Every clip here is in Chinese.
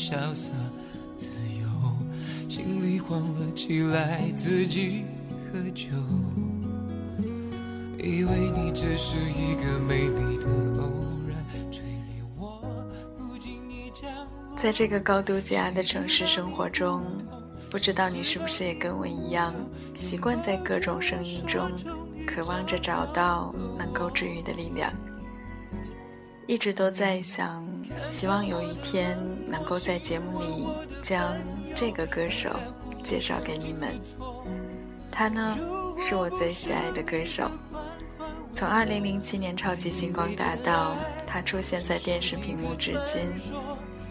潇洒自由，心里慌了起来，自己喝酒，以为你只是一个美丽的偶然，吹离我不经意降落在这个高度挤压的城市生活中，不知道你是不是也跟我一样，习惯在各种声音中，渴望着找到能够治愈的力量。一直都在想，希望有一天能够在节目里将这个歌手介绍给你们。他呢，是我最喜爱的歌手。从2007年超级星光大道，他出现在电视屏幕至今，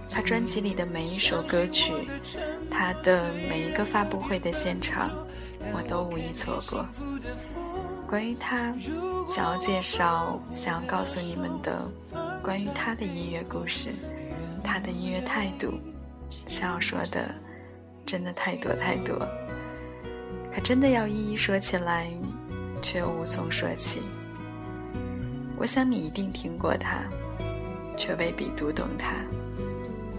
他专辑里的每一首歌曲，他的每一个发布会的现场，我都无一错过。关于他，想要介绍、想要告诉你们的关于他的音乐故事，他的音乐态度，想要说的，真的太多太多。可真的要一一说起来，却无从说起。我想你一定听过他，却未必读懂他。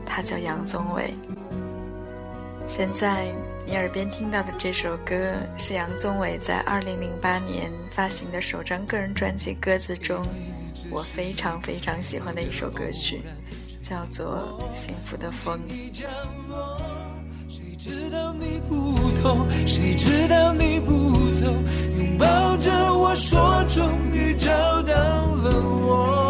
他叫杨宗纬。现在你耳边听到的这首歌是杨宗纬在2008年发行的首张个人专辑《鸽子》中，我非常非常喜欢的一首歌曲，叫做《幸福的风》。谁知道你不痛，谁知道你不走，拥抱着我说终于找到了我。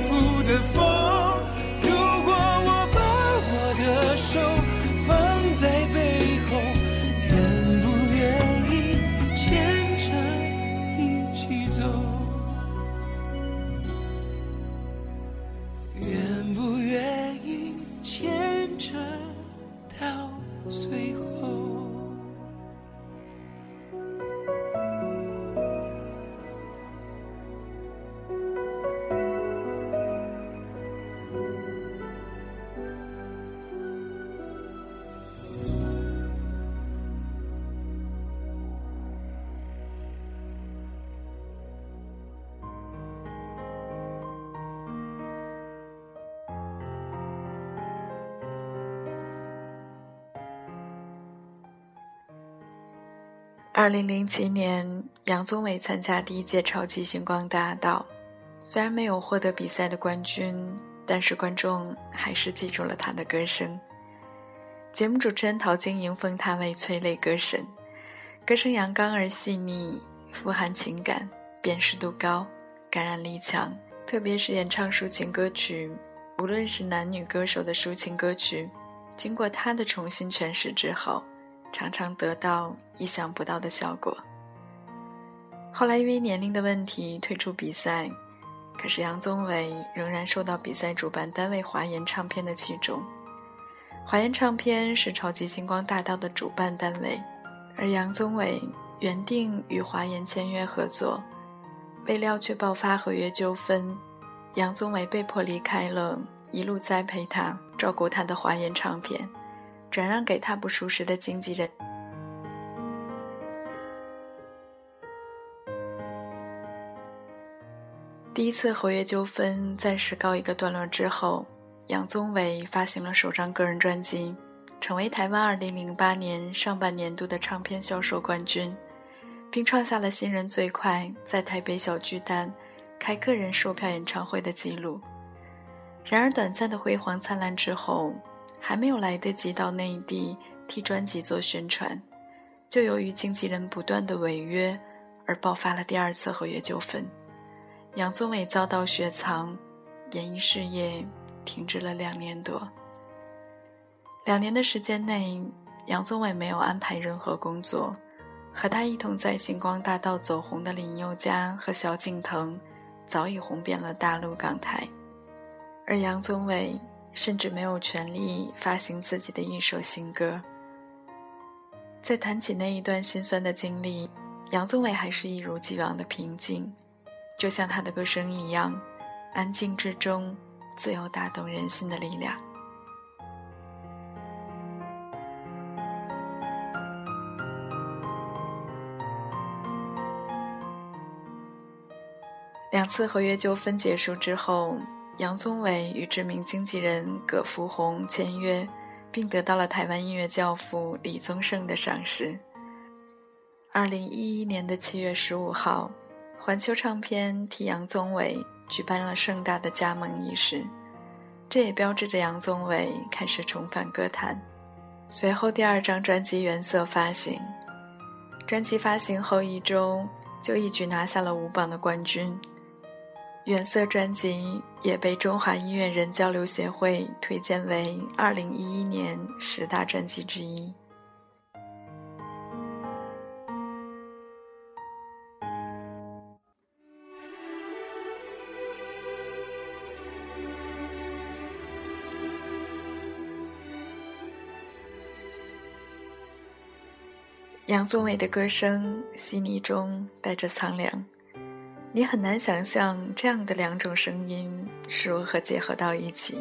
二零零七年，杨宗纬参加第一届超级星光大道，虽然没有获得比赛的冠军，但是观众还是记住了他的歌声。节目主持人陶晶莹封他为催泪歌神，歌声阳刚而细腻，富含情感，辨识度高，感染力强。特别是演唱抒情歌曲，无论是男女歌手的抒情歌曲，经过他的重新诠释之后。常常得到意想不到的效果。后来因为年龄的问题退出比赛，可是杨宗纬仍然受到比赛主办单位华研唱片的器重。华研唱片是超级星光大道的主办单位，而杨宗纬原定与华研签约合作，未料却爆发合约纠纷，杨宗纬被迫离开了一路栽培他、照顾他的华研唱片。转让给他不熟识的经纪人。第一次合约纠纷暂时告一个段落之后，杨宗纬发行了首张个人专辑，成为台湾2008年上半年度的唱片销售冠军，并创下了新人最快在台北小巨蛋开个人售票演唱会的纪录。然而，短暂的辉煌灿烂之后，还没有来得及到内地替专辑做宣传，就由于经纪人不断的违约，而爆发了第二次合约纠纷。杨宗纬遭到雪藏，演艺事业停滞了两年多。两年的时间内，杨宗纬没有安排任何工作，和他一同在星光大道走红的林宥嘉和萧敬腾，早已红遍了大陆港台。而杨宗纬甚至没有权利发行自己的一首新歌。在谈起那一段心酸的经历，杨宗纬还是一如既往的平静，就像他的歌声一样，安静之中自有打动人心的力量。两次合约纠纷结束之后。杨宗纬与知名经纪人葛福洪签约，并得到了台湾音乐教父李宗盛的赏识。二零一一年的七月十五号，环球唱片替杨宗纬举办了盛大的加盟仪式，这也标志着杨宗纬开始重返歌坛。随后，第二张专辑《原色》发行，专辑发行后一周就一举拿下了五榜的冠军。原色专辑也被中华音乐人交流协会推荐为二零一一年十大专辑之一。杨宗纬的歌声细腻中带着苍凉。你很难想象这样的两种声音是如何结合到一起。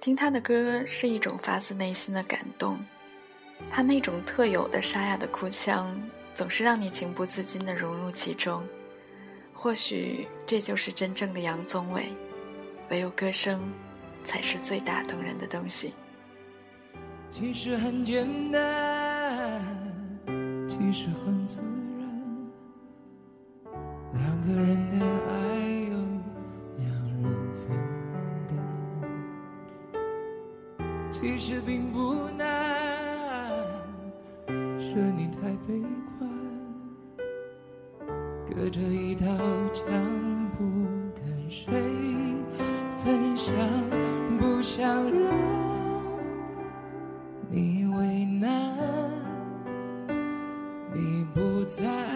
听他的歌是一种发自内心的感动，他那种特有的沙哑的哭腔，总是让你情不自禁地融入其中。或许这就是真正的杨宗纬，唯有歌声，才是最打动人的东西。其实很简单，其实很自两个人的爱有两人分担，其实并不难，是你太悲观，隔着一道墙，不跟谁分享，不想让你为难，你不在。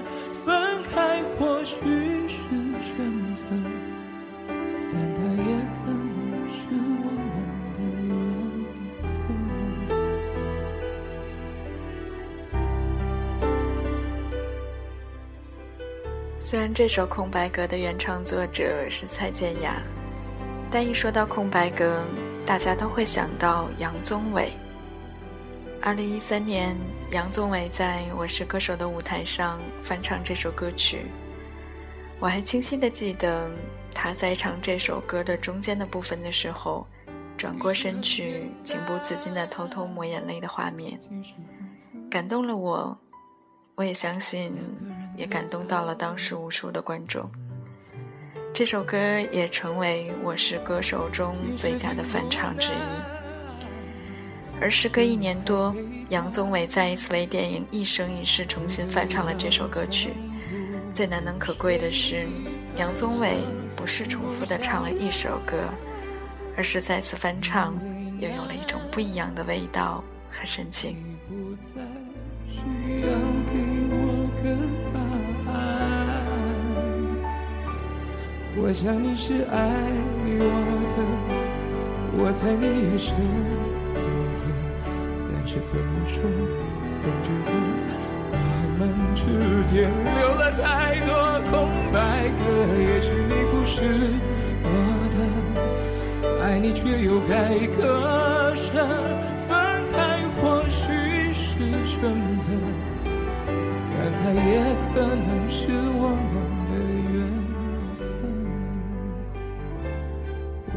虽然这首《空白格》的原创作者是蔡健雅，但一说到空白格，大家都会想到杨宗纬。二零一三年，杨宗纬在我是歌手的舞台上翻唱这首歌曲，我还清晰的记得他在唱这首歌的中间的部分的时候，转过身去，情不自禁的偷偷抹眼泪的画面，感动了我。我也相信，也感动到了当时无数的观众。这首歌也成为《我是歌手》中最佳的翻唱之一。而时隔一年多，杨宗纬再一次为电影《一生一世》重新翻唱了这首歌曲。最难能可贵的是，杨宗纬不是重复的唱了一首歌，而是再次翻唱，又有了一种不一样的味道和深情。需要我想你是爱我的。我猜你也舍不得，但是怎么说，总觉得我们之间留了太多空白格。也许你不是我的，爱你却又该割舍，分开或许是选择，但它也可能是我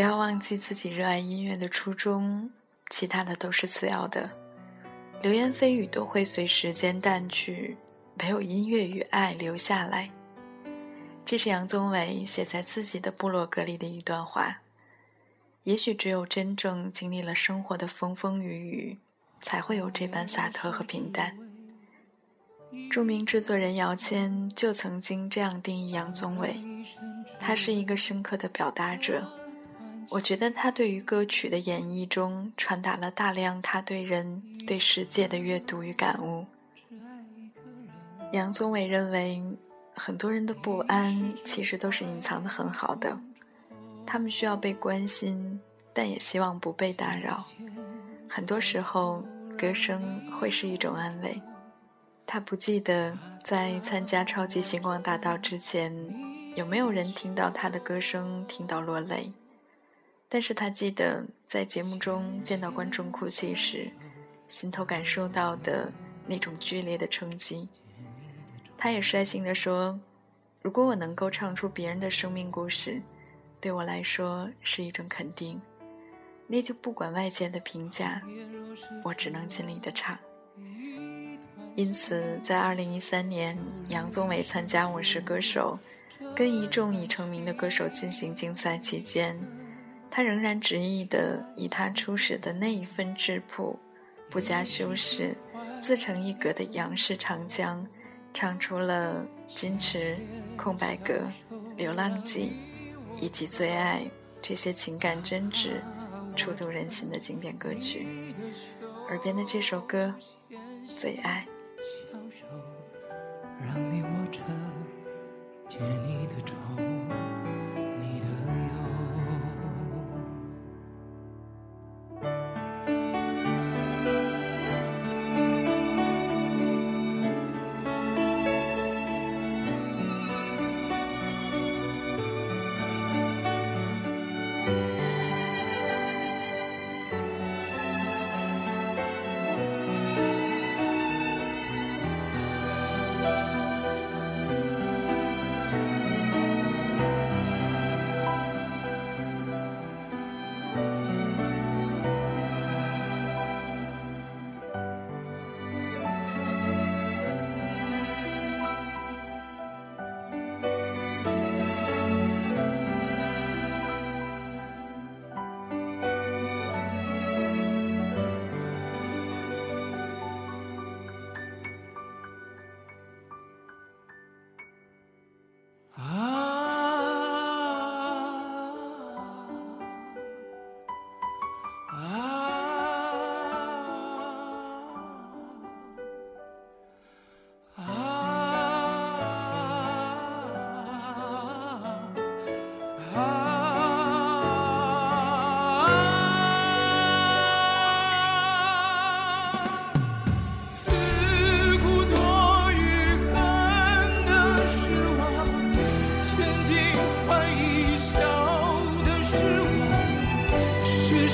不要忘记自己热爱音乐的初衷，其他的都是次要的。流言蜚语都会随时间淡去，唯有音乐与爱留下来。这是杨宗纬写在自己的部落格里的一段话。也许只有真正经历了生活的风风雨雨，才会有这般洒脱和平淡。著名制作人姚谦就曾经这样定义杨宗纬：他是一个深刻的表达者。我觉得他对于歌曲的演绎中传达了大量他对人、对世界的阅读与感悟。杨宗纬认为，很多人的不安其实都是隐藏的很好的，他们需要被关心，但也希望不被打扰。很多时候，歌声会是一种安慰。他不记得在参加超级星光大道之前，有没有人听到他的歌声听到落泪。但是他记得在节目中见到观众哭泣时，心头感受到的那种剧烈的冲击。他也率性地说：“如果我能够唱出别人的生命故事，对我来说是一种肯定。那就不管外界的评价，我只能尽力的唱。”因此，在二零一三年，杨宗纬参加《我是歌手》，跟一众已成名的歌手进行竞赛期间。他仍然执意的以他初始的那一份质朴，不加修饰，自成一格的杨氏长江，唱出了《矜持》《空白格》《流浪记》以及《最爱》这些情感真挚、触动人心的经典歌曲。耳边的这首歌《最爱》。让你握着，解你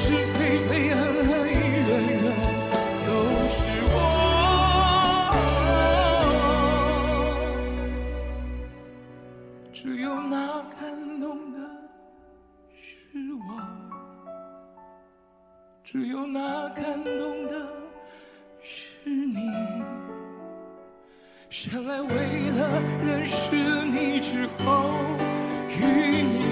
是非非恩恩怨怨都是我。只有那感动的是我，只有那感动的是你。生来为了认识你之后与你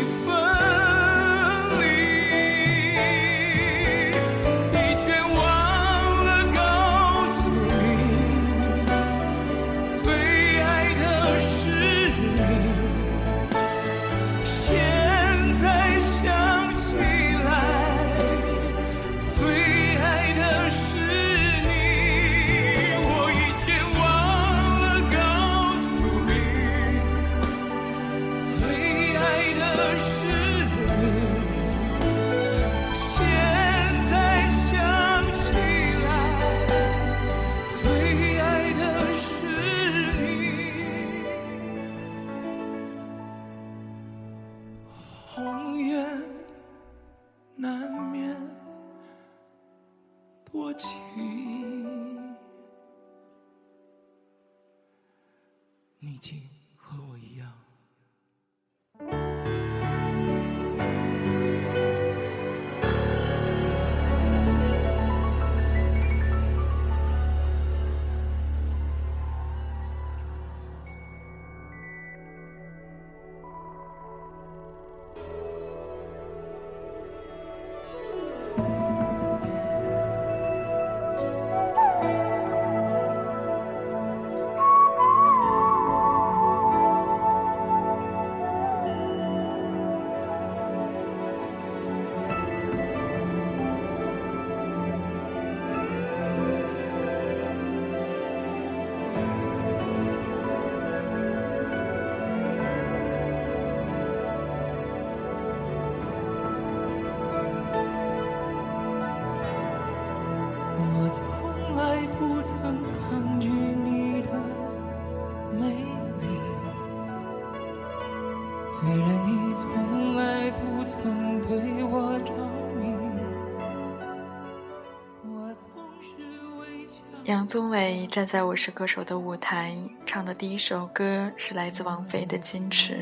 杨宗纬站在《我是歌手》的舞台，唱的第一首歌是来自王菲的《矜持》。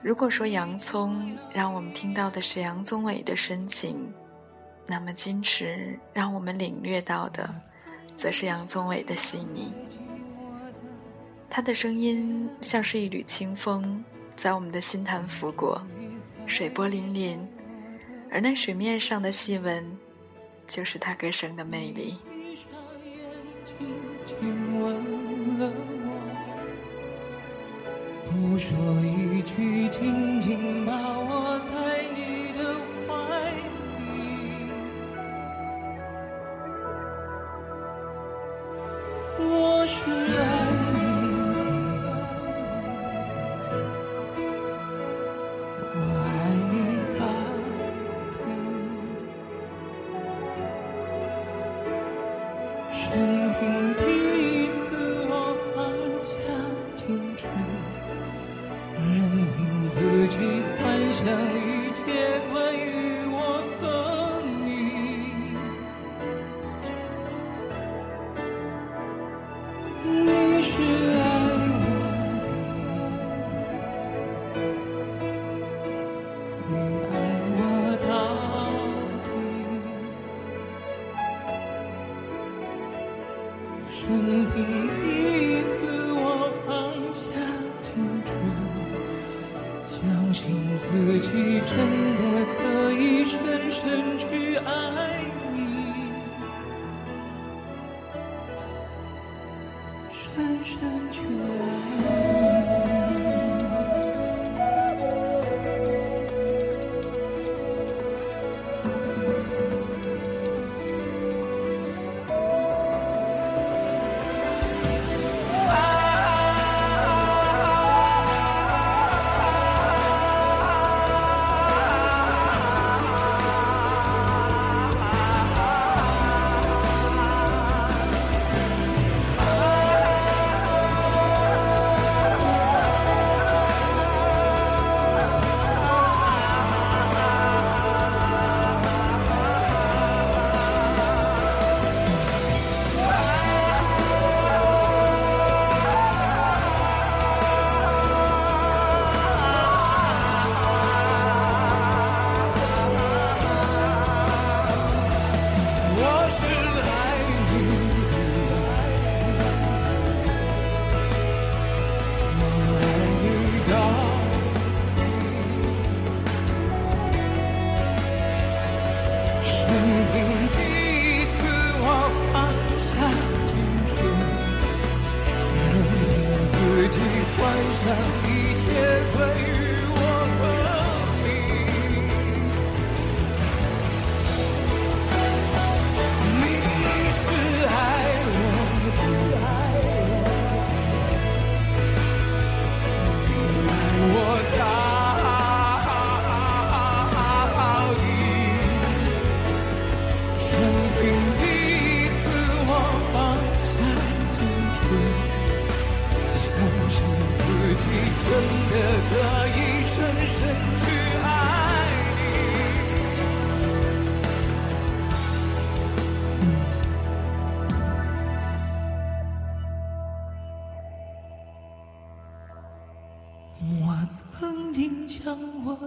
如果说洋葱让我们听到的是杨宗纬的深情，那么《矜持》让我们领略到的，则是杨宗纬的细腻。他的声音像是一缕清风，在我们的心潭拂过，水波粼粼，而那水面上的细纹，就是他歌声的魅力。轻轻吻了我，不说一句，紧紧把我在你的怀里。我是爱你的，我爱你到底。平添。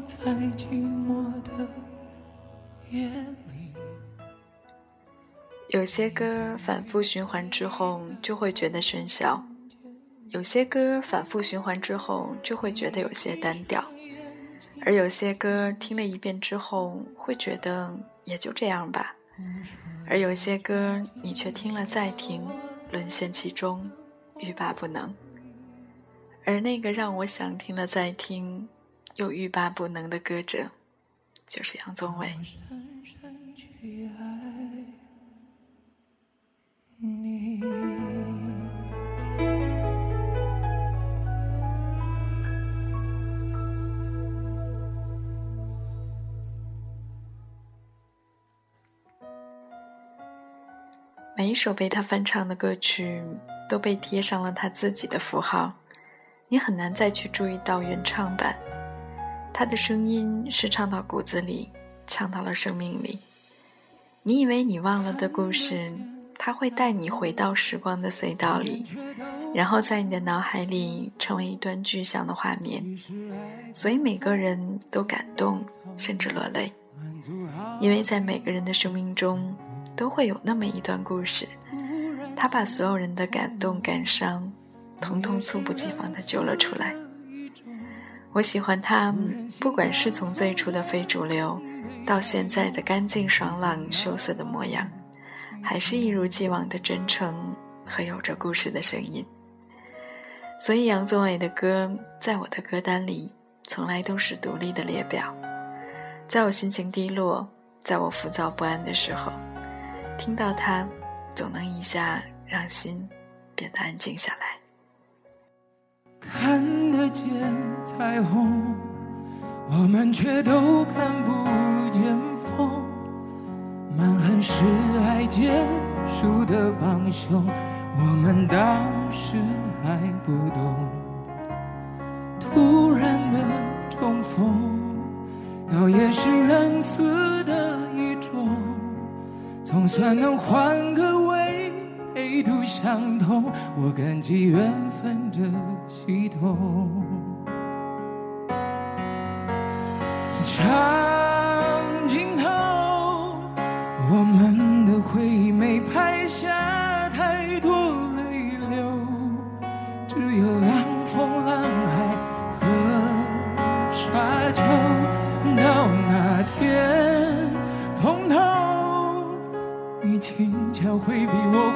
在寂寞的夜里。有些歌反复循环之后就会觉得喧嚣，有些歌反复循环之后就会觉得有些单调，而有些歌听了一遍之后会觉得也就这样吧，而有些歌你却听了再听，沦陷其中，欲罢不能。而那个让我想听了再听，又欲罢不能的歌者，就是杨宗纬。每一首被他翻唱的歌曲都被贴上了他自己的符号，你很难再去注意到原唱版。他的声音是唱到骨子里，唱到了生命里。你以为你忘了的故事，他会带你回到时光的隧道里，然后在你的脑海里成为一段具象的画面。所以每个人都感动，甚至落泪，因为在每个人的生命中。都会有那么一段故事，他把所有人的感动、感伤，统统猝不及防地揪了出来。我喜欢他，不管是从最初的非主流，到现在的干净爽朗、羞涩的模样，还是一如既往的真诚和有着故事的声音。所以杨宗纬的歌，在我的歌单里，从来都是独立的列表。在我心情低落，在我浮躁不安的时候。听到他，总能一下让心变得安静下来。看得见彩虹，我们却都看不见风。满含是爱结束的帮凶，我们当时还不懂。突然的重逢，倒也是仁慈的一种。总算能换个一度相通，我感激缘分这系统。长镜头，我们的回忆没拍下太多泪流，只有浪风、浪海和沙丘。到那天碰头，你轻巧回避我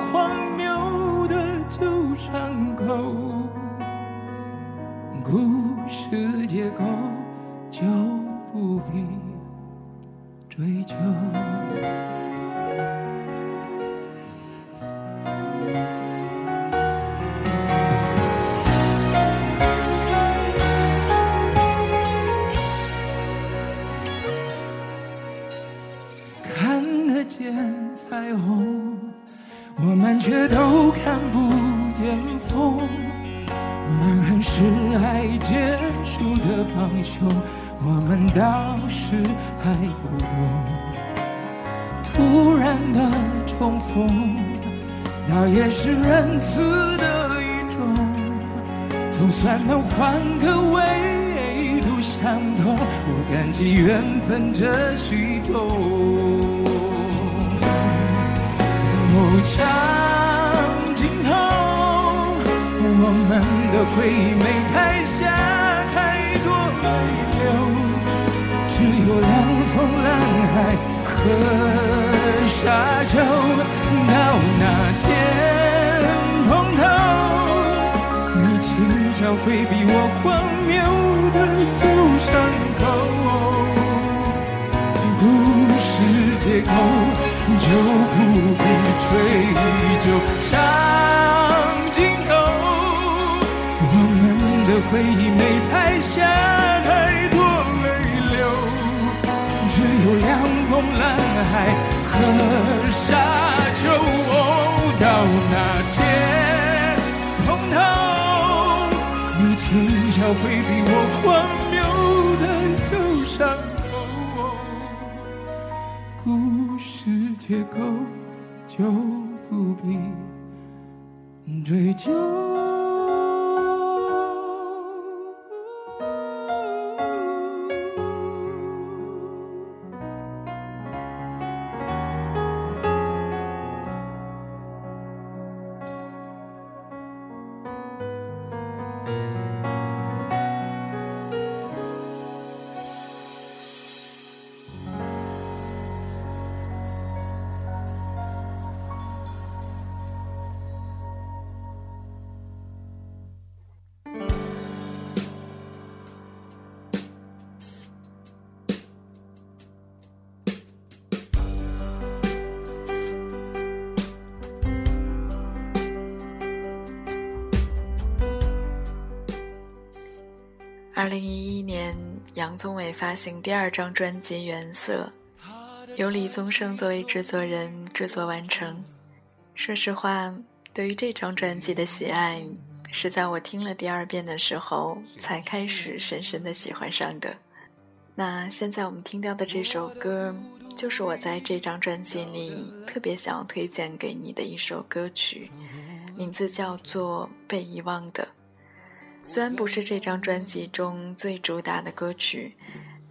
却都看不见风。满含是爱结束的帮凶，我们当时还不懂。突然的重逢，那也是仁慈的一种。总算能换个维度相通，我感激缘分这系统。哦，长镜头，我们的回忆没拍下太多泪流，只有凉风、蓝海和。沙丘，到那天碰头，你轻巧回避我荒谬的旧伤口。故事结构就不必追究，长镜头，我们的回忆没拍下太多泪流，只。有两泓蓝海和沙丘，到那天碰头，你轻笑回避我荒谬的旧伤借口就不必追究。发行第二张专辑《原色》，由李宗盛作为制作人制作完成。说实话，对于这张专辑的喜爱，是在我听了第二遍的时候才开始深深的喜欢上的。那现在我们听到的这首歌，就是我在这张专辑里特别想要推荐给你的一首歌曲，名字叫做《被遗忘的》。虽然不是这张专辑中最主打的歌曲，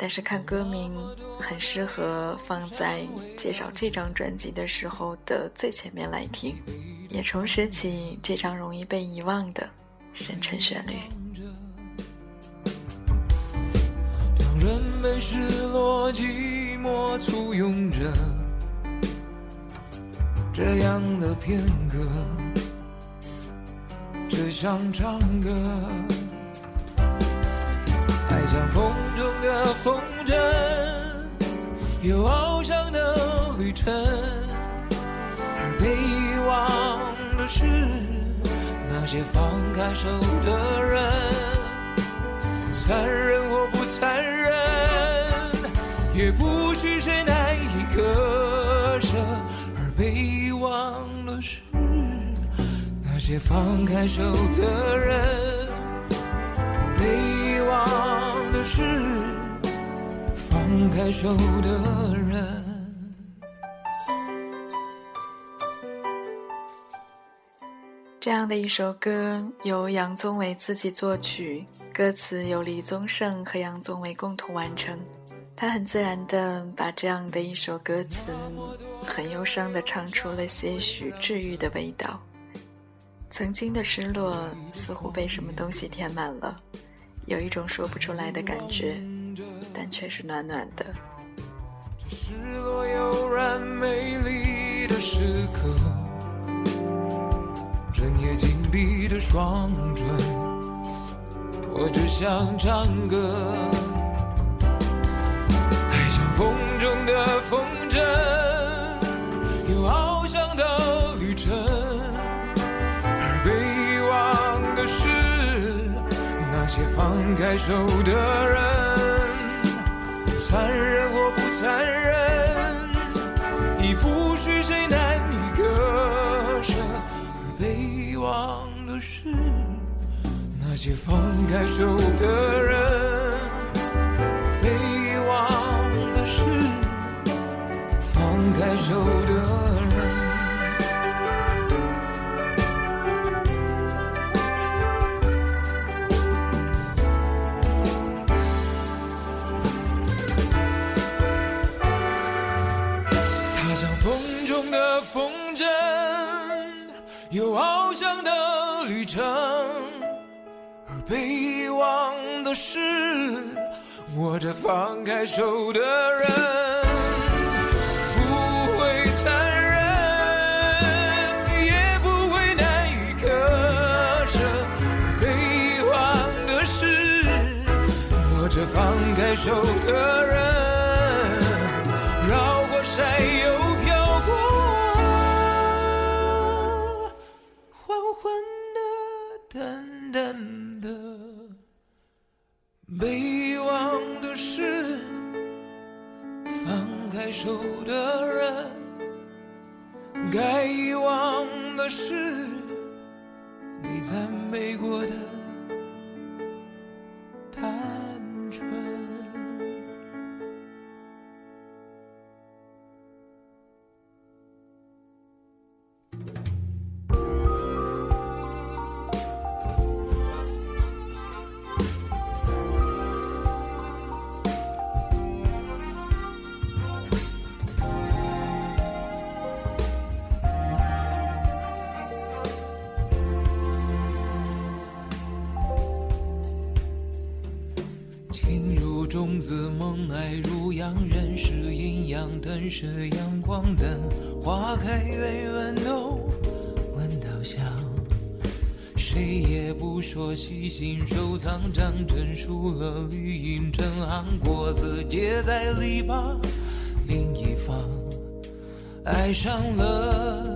但是看歌名很适合放在介绍这张专辑的时候的最前面来听，也重拾起这张容易被遗忘的深沉旋律。人被失落寂寞簇拥着，这样的片刻。只想唱歌，像风中的风筝，有翱翔的旅程。而被遗忘的是那些放开手的人，残忍或不残忍，也不许谁难以割舍。而被遗忘的是。那些放开手的人，被遗忘的是放开手的人。这样的一首歌由杨宗纬自己作曲，歌词由李宗盛和杨宗纬共同完成。他很自然的把这样的一首歌词，很忧伤的唱出了些许治愈的味道。曾经的失落似乎被什么东西填满了，有一种说不出来的感觉，但却是暖暖的。这失落悠然美丽的时刻，整夜紧闭的双唇，我只想唱歌，爱像风中的风筝。放开手的人，残忍或不残忍，已不是谁难以割舍。而被遗忘的是那些放开手的人，被遗忘的是放开手的。被遗忘的事，握着放开手的人，不会残忍，也不会难以割舍。被遗忘的事，握着放开手的人，绕过山又飘过，黄昏的淡淡。该遗忘的是，你赞美过的。是阳光的，花开远远都闻到香。谁也不说细心收藏，张真输了绿荫成行，果子结在篱笆另一方。爱上了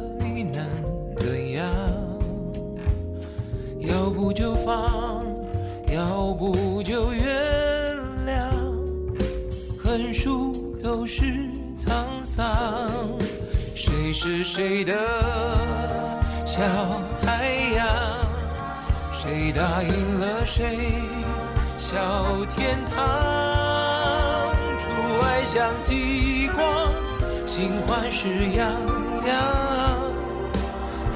谁的小太阳？谁答应了谁小天堂？出外像极光，心欢是洋洋，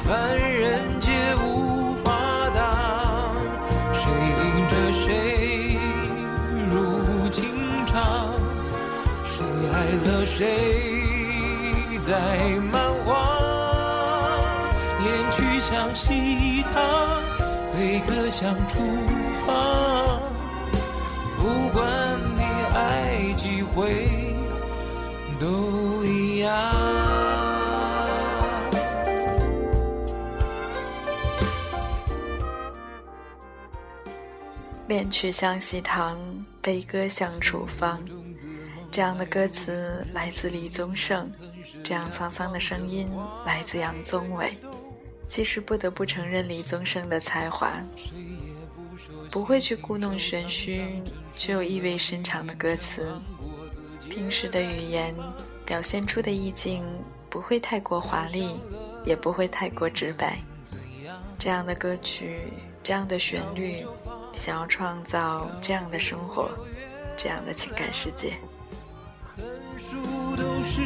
凡人皆无法挡。谁领着谁入情场？爱了谁，在悲歌像厨房。不管你爱几回，都一样。恋曲像西塘，悲歌像厨房。这样的歌词来自李宗盛，这样沧桑的声音来自杨宗纬。其实不得不承认李宗盛的才华，不会去故弄玄虚，却有意味深长的歌词。平时的语言表现出的意境不会太过华丽，也不会太过直白。这样的歌曲，这样的旋律，想要创造这样的生活，这样的情感世界。横竖都是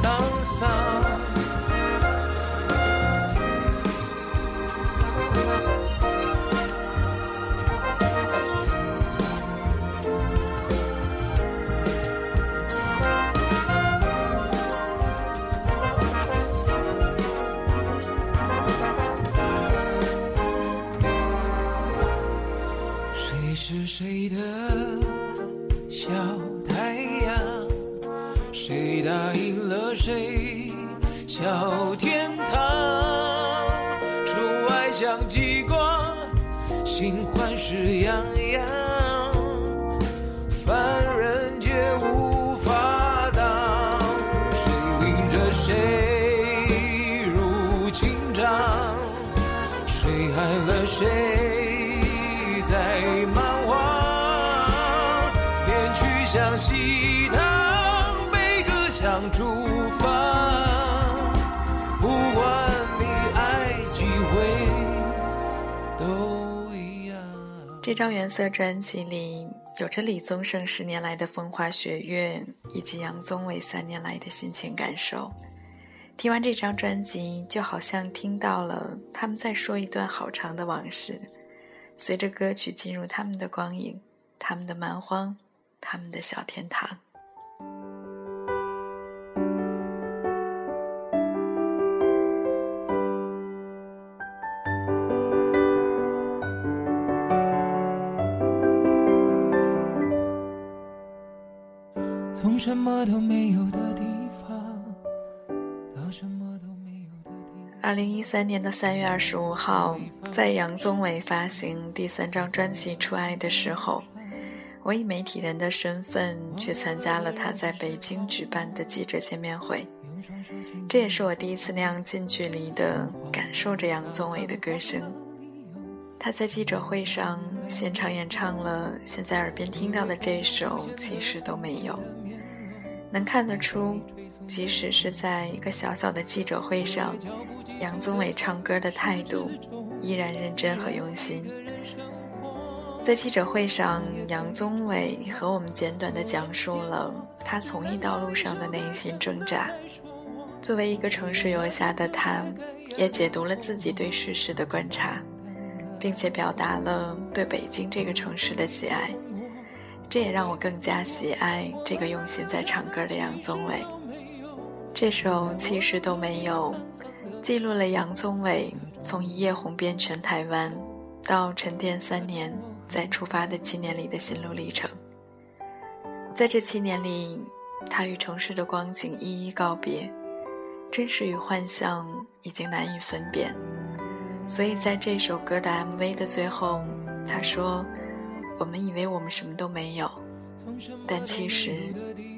沧桑。是谁的小太阳？谁答应了谁？小天堂，窗外像极光，心欢是洋洋，这张原色专辑里有着李宗盛十年来的风花雪月，以及杨宗纬三年来的心情感受。听完这张专辑，就好像听到了他们在说一段好长的往事，随着歌曲进入他们的光影，他们的蛮荒，他们的小天堂。什么都没有的地方到什么都没有的地方。二零一三年的三月二十五号，在杨宗纬发行第三张专辑《出爱》的时候，我以媒体人的身份去参加了他在北京举办的记者见面会，这也是我第一次那样近距离的感受着杨宗纬的歌声。他在记者会上现场演唱了现在耳边听到的这首《其实都没有》，能看得出，即使是在一个小小的记者会上，杨宗纬唱歌的态度依然认真和用心。在记者会上，杨宗纬和我们简短地讲述了他从艺道路上的内心挣扎。作为一个城市游侠的他，也解读了自己对世事的观察，并且表达了对北京这个城市的喜爱。这也让我更加喜爱这个用心在唱歌的杨宗纬。这首《其实都没有》，记录了杨宗纬从一夜红遍全台湾，到沉淀三年。再出发的七年里的心路历程，在这七年里，他与城市的光景一一告别，真实与幻象已经难以分辨。所以在这首歌的 MV 的最后，他说：“我们以为我们什么都没有，但其实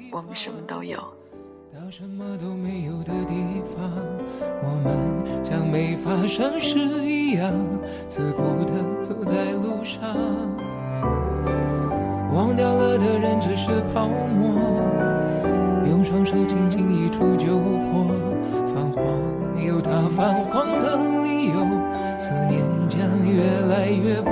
我们什么都有。”到什么都没有的地方，我们像没发生事一样，自顾地走在路上。忘掉了的人只是泡沫，用双手轻轻一触就破。泛黄有它泛黄的理由，思念将越来越薄。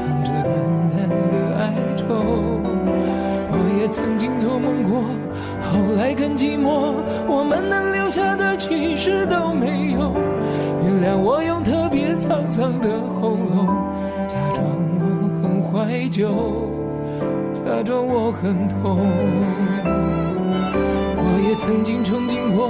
的哀愁。我也曾经做梦过，后来更寂寞，我们能留下的。其实都没有，原谅我用特别沧桑的喉咙，假装我很怀旧，假装我很痛。我也曾经憧憬过，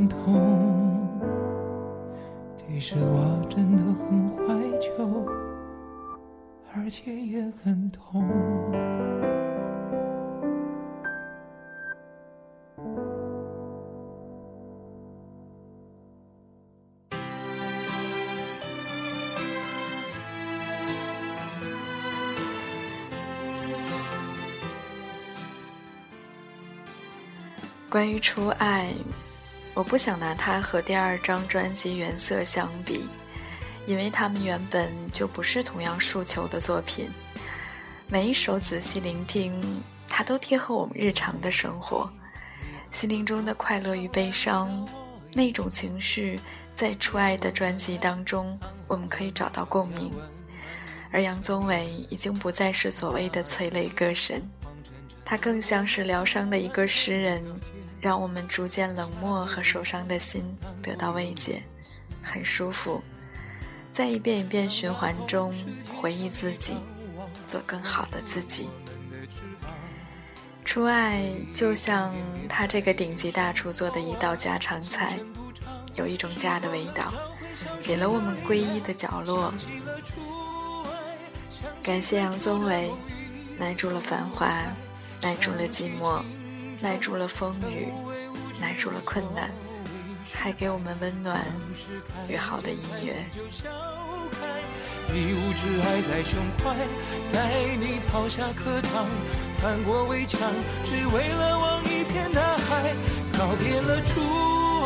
其实我真的很怀旧，而且也很痛。关于初爱，我不想拿它和第二张专辑《原色》相比，因为他们原本就不是同样诉求的作品。每一首仔细聆听，它都贴合我们日常的生活，心灵中的快乐与悲伤，那种情绪，在初爱的专辑当中，我们可以找到共鸣。而杨宗纬已经不再是所谓的催泪歌神，他更像是疗伤的一个诗人。让我们逐渐冷漠和受伤的心得到慰藉，很舒服。在一遍一遍循环中回忆自己，做更好的自己。初爱就像他这个顶级大厨做的一道家常菜，有一种家的味道，给了我们归依的角落。感谢杨宗纬，耐住了繁华，耐住了寂寞。耐住了风雨，耐住了困难，还给我们温暖与好的音乐。一无挚爱在胸怀，带你跑下课堂，翻过围墙，只为了望一片大海。告别了初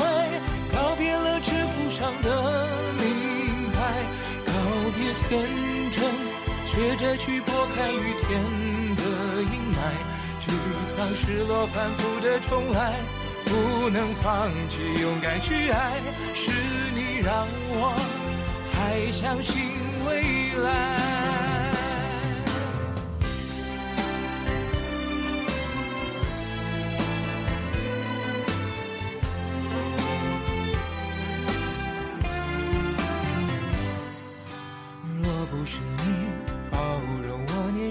爱，告别了制服上的名牌，告别天真，学着去拨开雨天的阴霾。沮丧、失落，反复的重来，不能放弃，勇敢去爱，是你让我还相信未来。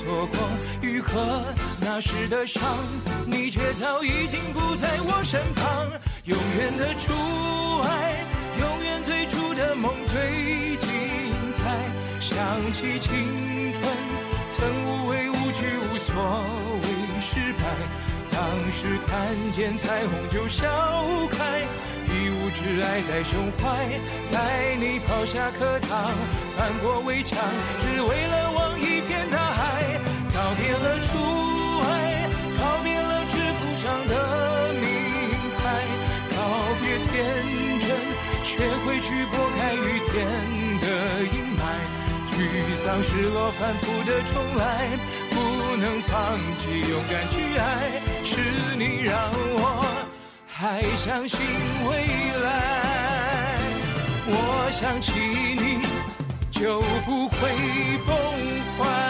错过愈合那时的伤。你却早已经不在我身旁，永远的初爱，永远最初的梦最精彩。想起青春，曾无畏无惧，无所谓失败。当时看见彩虹就笑开，一无挚爱在胸怀，带你跑下课堂，翻过围墙，只为了。别了初爱告别了初爱。却会去拨开雨天的阴霾，沮丧、失落、反复的重来，不能放弃，勇敢去爱，是你让我还相信未来。我想起你，就不会崩坏。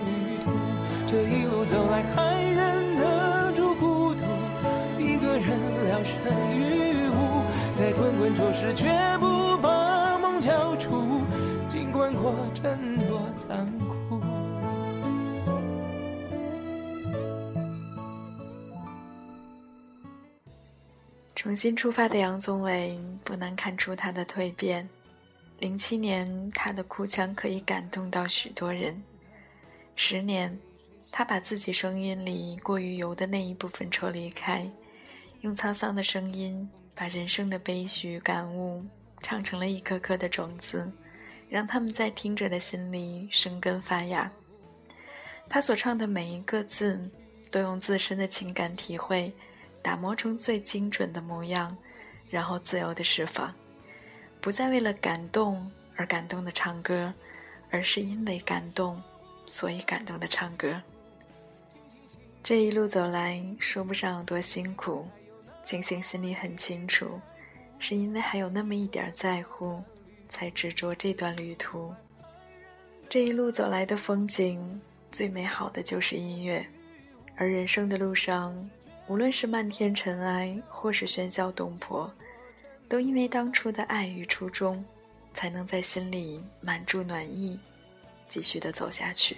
这一路走来，还忍得住孤独，一个人聊胜于无，在滚滚浊世绝不把梦交出，尽管过程多残酷。重新出发的杨宗纬，不难看出他的蜕变。零七年，他的哭腔可以感动到许多人。十年。他把自己声音里过于油的那一部分抽离开，用沧桑的声音把人生的悲喜感悟唱成了一颗颗的种子，让他们在听着的心里生根发芽。他所唱的每一个字，都用自身的情感体会打磨成最精准的模样，然后自由的释放，不再为了感动而感动的唱歌，而是因为感动，所以感动的唱歌。这一路走来，说不上有多辛苦，庆幸心里很清楚，是因为还有那么一点在乎，才执着这段旅途。这一路走来的风景，最美好的就是音乐，而人生的路上，无论是漫天尘埃，或是喧嚣动魄，都因为当初的爱与初衷，才能在心里满注暖意，继续的走下去。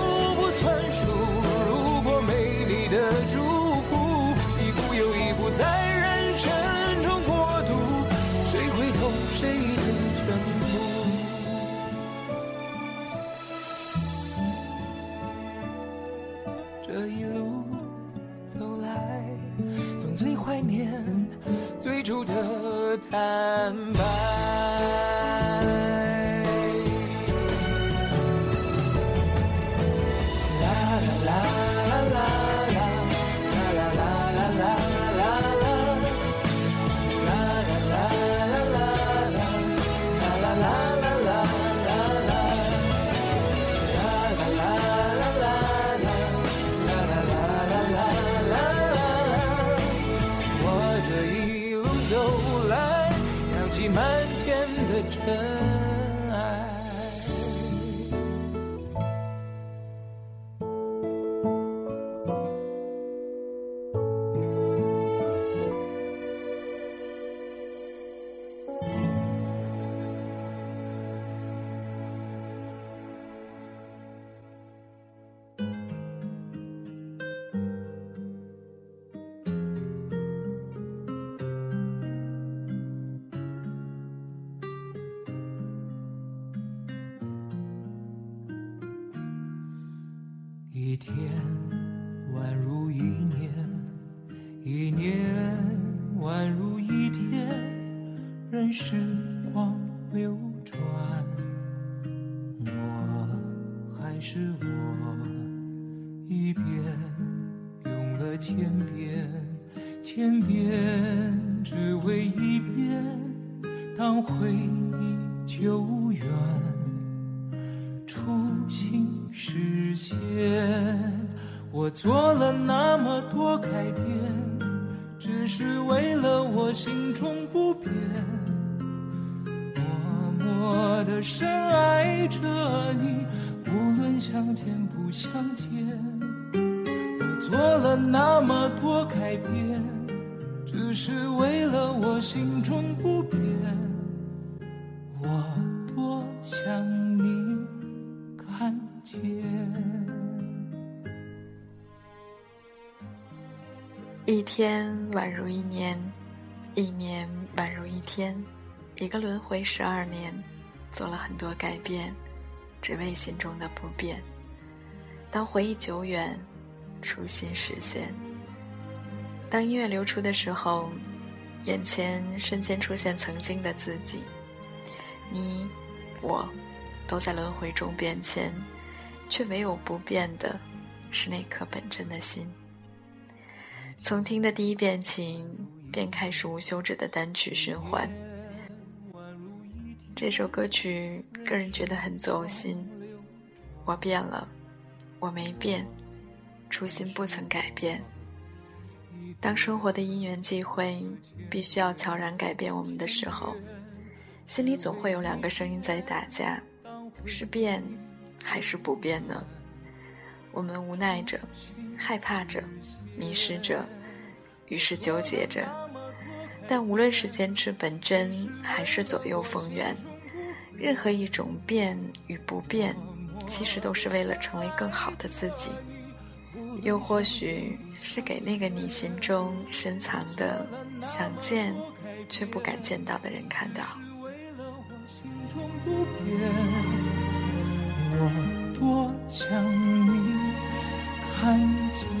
最初的坦白。一天宛如一年，一年宛如一天，一个轮回十二年，做了很多改变，只为心中的不变。当回忆久远，初心实现。当音乐流出的时候，眼前瞬间出现曾经的自己。你，我，都在轮回中变迁，却唯有不变的，是那颗本真的心。从听的第一遍起，便开始无休止的单曲循环。这首歌曲，个人觉得很走心。我变了，我没变，初心不曾改变。当生活的因缘际会必须要悄然改变我们的时候，心里总会有两个声音在打架：是变，还是不变呢？我们无奈着，害怕着。迷失着，于是纠结着。但无论是坚持本真，还是左右逢源，任何一种变与不变，其实都是为了成为更好的自己。又或许是给那个你心中深藏的、想见却不敢见到的人看到。我多想你看见。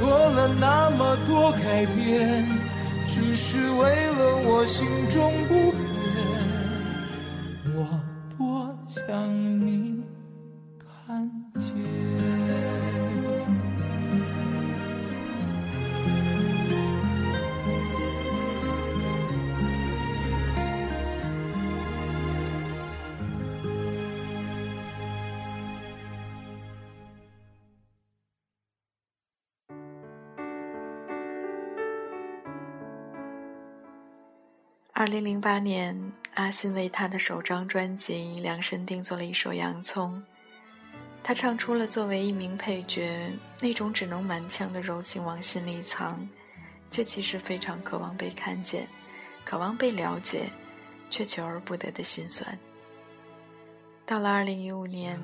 做了那么多改变，只是为了我心中不零零八年，阿信为他的首张专辑量身定做了一首《洋葱》，他唱出了作为一名配角那种只能满腔的柔情往心里藏，却其实非常渴望被看见，渴望被了解，却求而不得的心酸。到了二零一五年，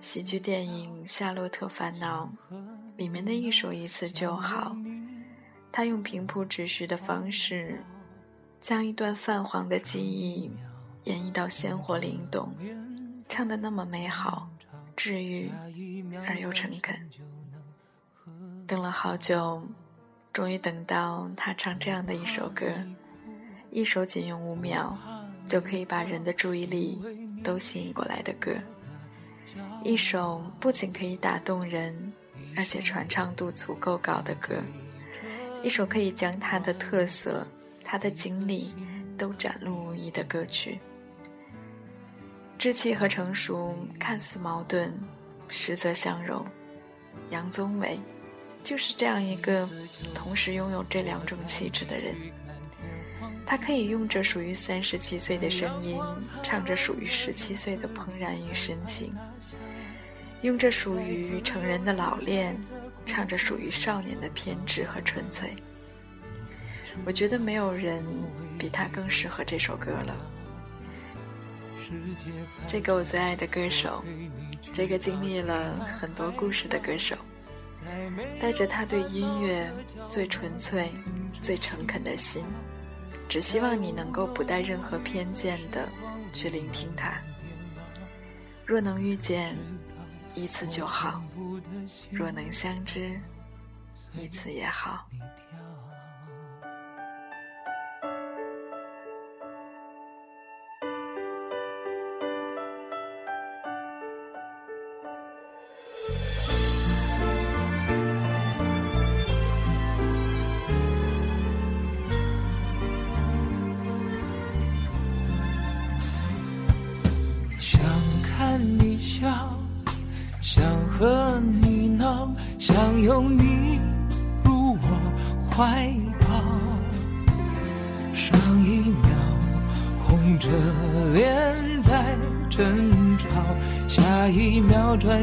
喜剧电影《夏洛特烦恼》里面的一首《一次就好》，他用平铺直叙的方式。将一段泛黄的记忆演绎到鲜活灵动，唱得那么美好、治愈而又诚恳。等了好久，终于等到他唱这样的一首歌，一首仅用五秒就可以把人的注意力都吸引过来的歌，一首不仅可以打动人，而且传唱度足够高的歌，一首可以将他的特色。他的经历都展露无遗的歌曲，稚气和成熟看似矛盾，实则相融。杨宗纬就是这样一个同时拥有这两种气质的人。他可以用着属于三十七岁的声音，唱着属于十七岁的怦然与深情；用着属于成人的老练，唱着属于少年的偏执和纯粹。我觉得没有人比他更适合这首歌了。这个我最爱的歌手，这个经历了很多故事的歌手，带着他对音乐最纯粹、最诚恳的心，只希望你能够不带任何偏见的去聆听他。若能遇见，一次就好；若能相知，一次也好。